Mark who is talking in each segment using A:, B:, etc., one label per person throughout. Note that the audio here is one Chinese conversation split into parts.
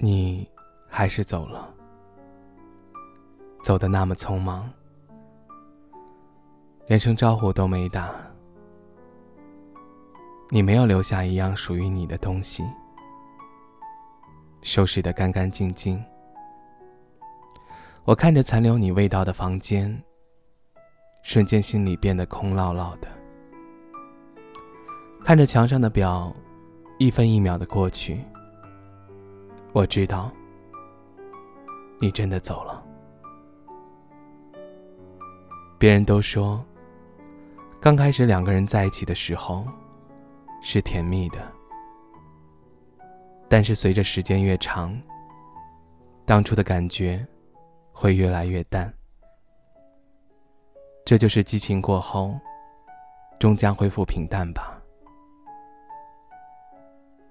A: 你还是走了，走的那么匆忙，连声招呼都没打。你没有留下一样属于你的东西，收拾的干干净净。我看着残留你味道的房间，瞬间心里变得空落落的。看着墙上的表，一分一秒的过去。我知道，你真的走了。别人都说，刚开始两个人在一起的时候是甜蜜的，但是随着时间越长，当初的感觉会越来越淡。这就是激情过后，终将恢复平淡吧。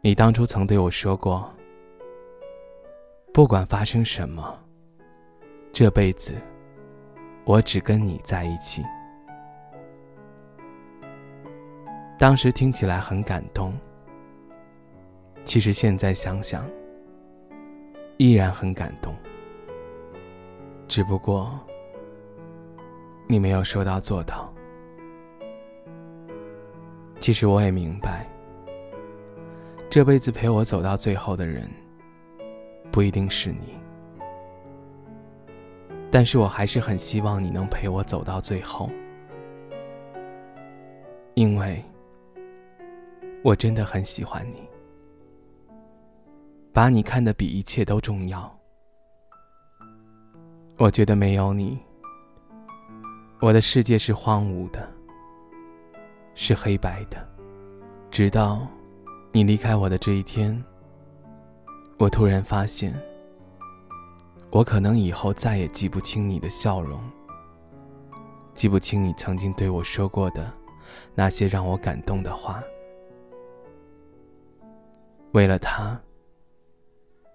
A: 你当初曾对我说过。不管发生什么，这辈子我只跟你在一起。当时听起来很感动，其实现在想想，依然很感动。只不过你没有说到做到。其实我也明白，这辈子陪我走到最后的人。不一定是你，但是我还是很希望你能陪我走到最后，因为我真的很喜欢你，把你看得比一切都重要。我觉得没有你，我的世界是荒芜的，是黑白的，直到你离开我的这一天。我突然发现，我可能以后再也记不清你的笑容，记不清你曾经对我说过的那些让我感动的话。为了他，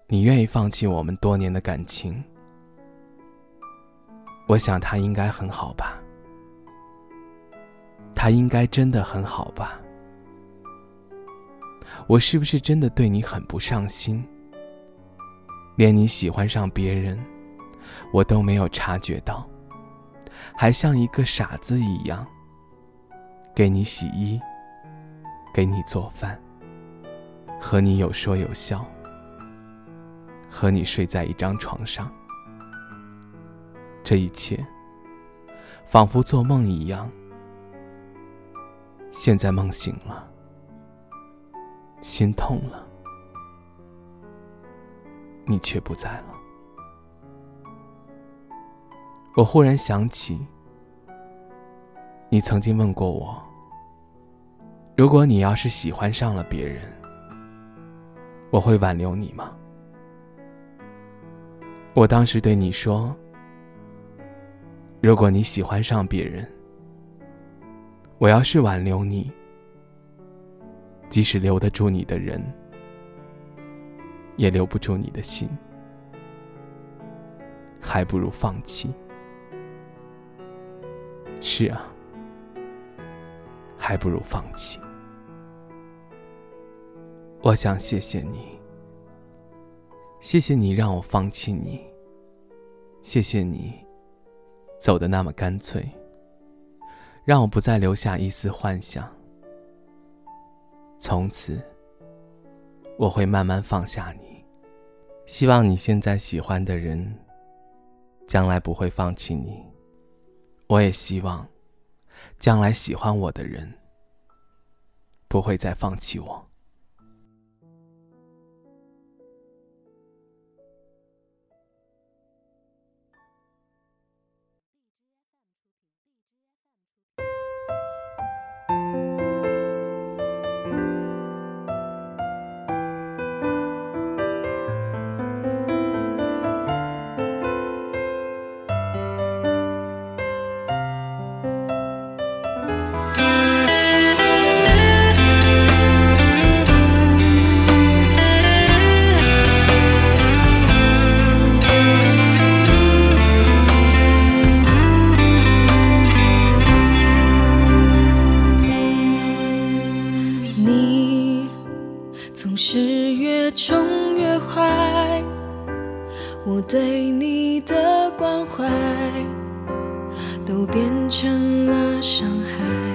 A: 你愿意放弃我们多年的感情？我想他应该很好吧，他应该真的很好吧。我是不是真的对你很不上心？连你喜欢上别人，我都没有察觉到，还像一个傻子一样，给你洗衣，给你做饭，和你有说有笑，和你睡在一张床上，这一切仿佛做梦一样。现在梦醒了，心痛了。你却不在了。我忽然想起，你曾经问过我：如果你要是喜欢上了别人，我会挽留你吗？我当时对你说：如果你喜欢上别人，我要是挽留你，即使留得住你的人。也留不住你的心，还不如放弃。是啊，还不如放弃。我想谢谢你，谢谢你让我放弃你，谢谢你走的那么干脆，让我不再留下一丝幻想。从此。我会慢慢放下你，希望你现在喜欢的人，将来不会放弃你。我也希望，将来喜欢我的人，不会再放弃我。
B: 对你的关怀都变成了伤害。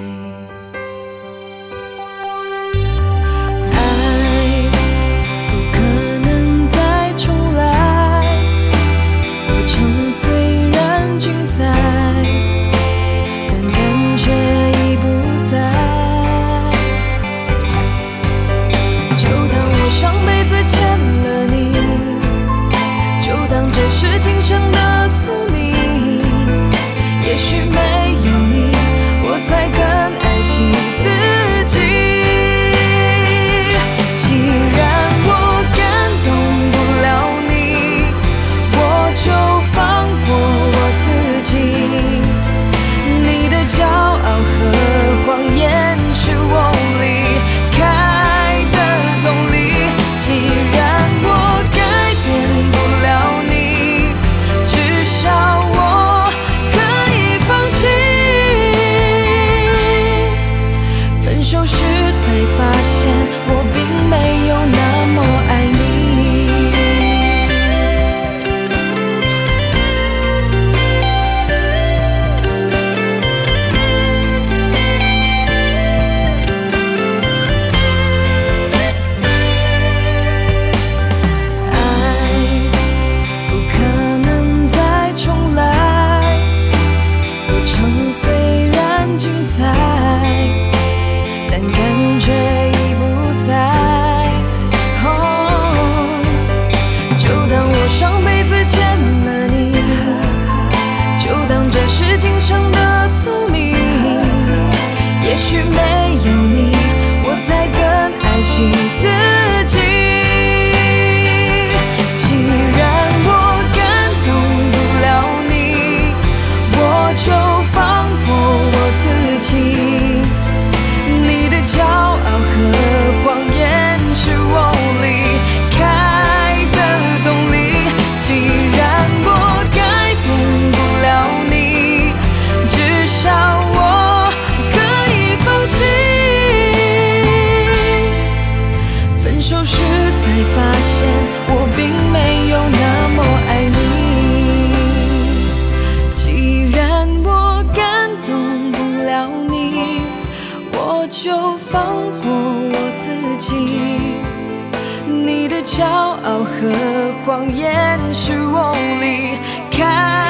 B: 就放过我自己，你的骄傲和谎言是我离开。